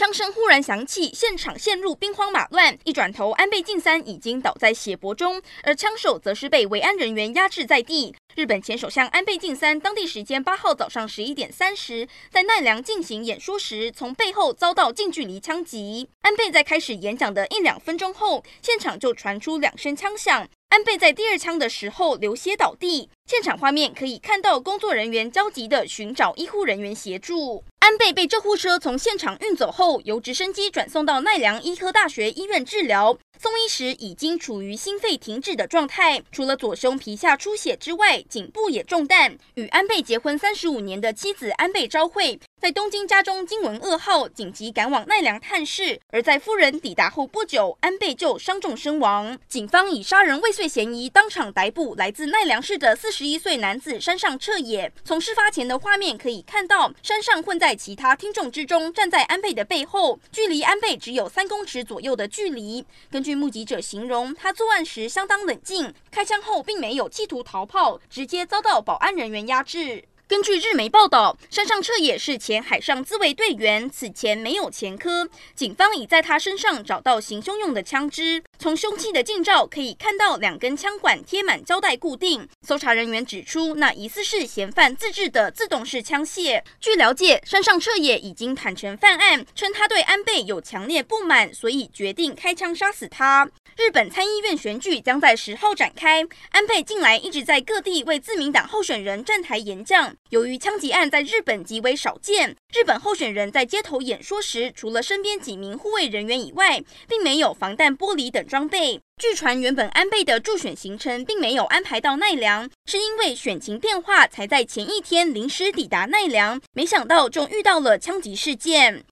枪声忽然响起，现场陷入兵荒马乱。一转头，安倍晋三已经倒在血泊中，而枪手则是被维安人员压制在地。日本前首相安倍晋三当地时间八号早上十一点三十，在奈良进行演说时，从背后遭到近距离枪击。安倍在开始演讲的一两分钟后，现场就传出两声枪响。安倍在第二枪的时候流血倒地，现场画面可以看到工作人员焦急地寻找医护人员协助。安倍被救护车从现场运走后，由直升机转送到奈良医科大学医院治疗。送医时已经处于心肺停止的状态，除了左胸皮下出血之外，颈部也中弹。与安倍结婚三十五年的妻子安倍昭惠在东京家中惊闻噩耗，紧急赶往奈良探视。而在夫人抵达后不久，安倍就伤重身亡。警方以杀人未遂嫌疑当场逮捕来自奈良市的四十一岁男子山上彻也。从事发前的画面可以看到，山上混在其他听众之中，站在安倍的背后，距离安倍只有三公尺左右的距离。根据据目击者形容，他作案时相当冷静，开枪后并没有企图逃跑，直接遭到保安人员压制。根据日媒报道，山上彻也是前海上自卫队员，此前没有前科。警方已在他身上找到行凶用的枪支，从凶器的近照可以看到两根枪管贴满胶带固定。搜查人员指出，那疑似是嫌犯自制的自动式枪械。据了解，山上彻也已经坦承犯案，称他对安倍有强烈不满，所以决定开枪杀死他。日本参议院选举将在十号展开，安倍近来一直在各地为自民党候选人站台演讲。由于枪击案在日本极为少见，日本候选人在街头演说时，除了身边几名护卫人员以外，并没有防弹玻璃等装备。据传，原本安倍的助选行程并没有安排到奈良，是因为选情变化，才在前一天临时抵达奈良。没想到就遇到了枪击事件。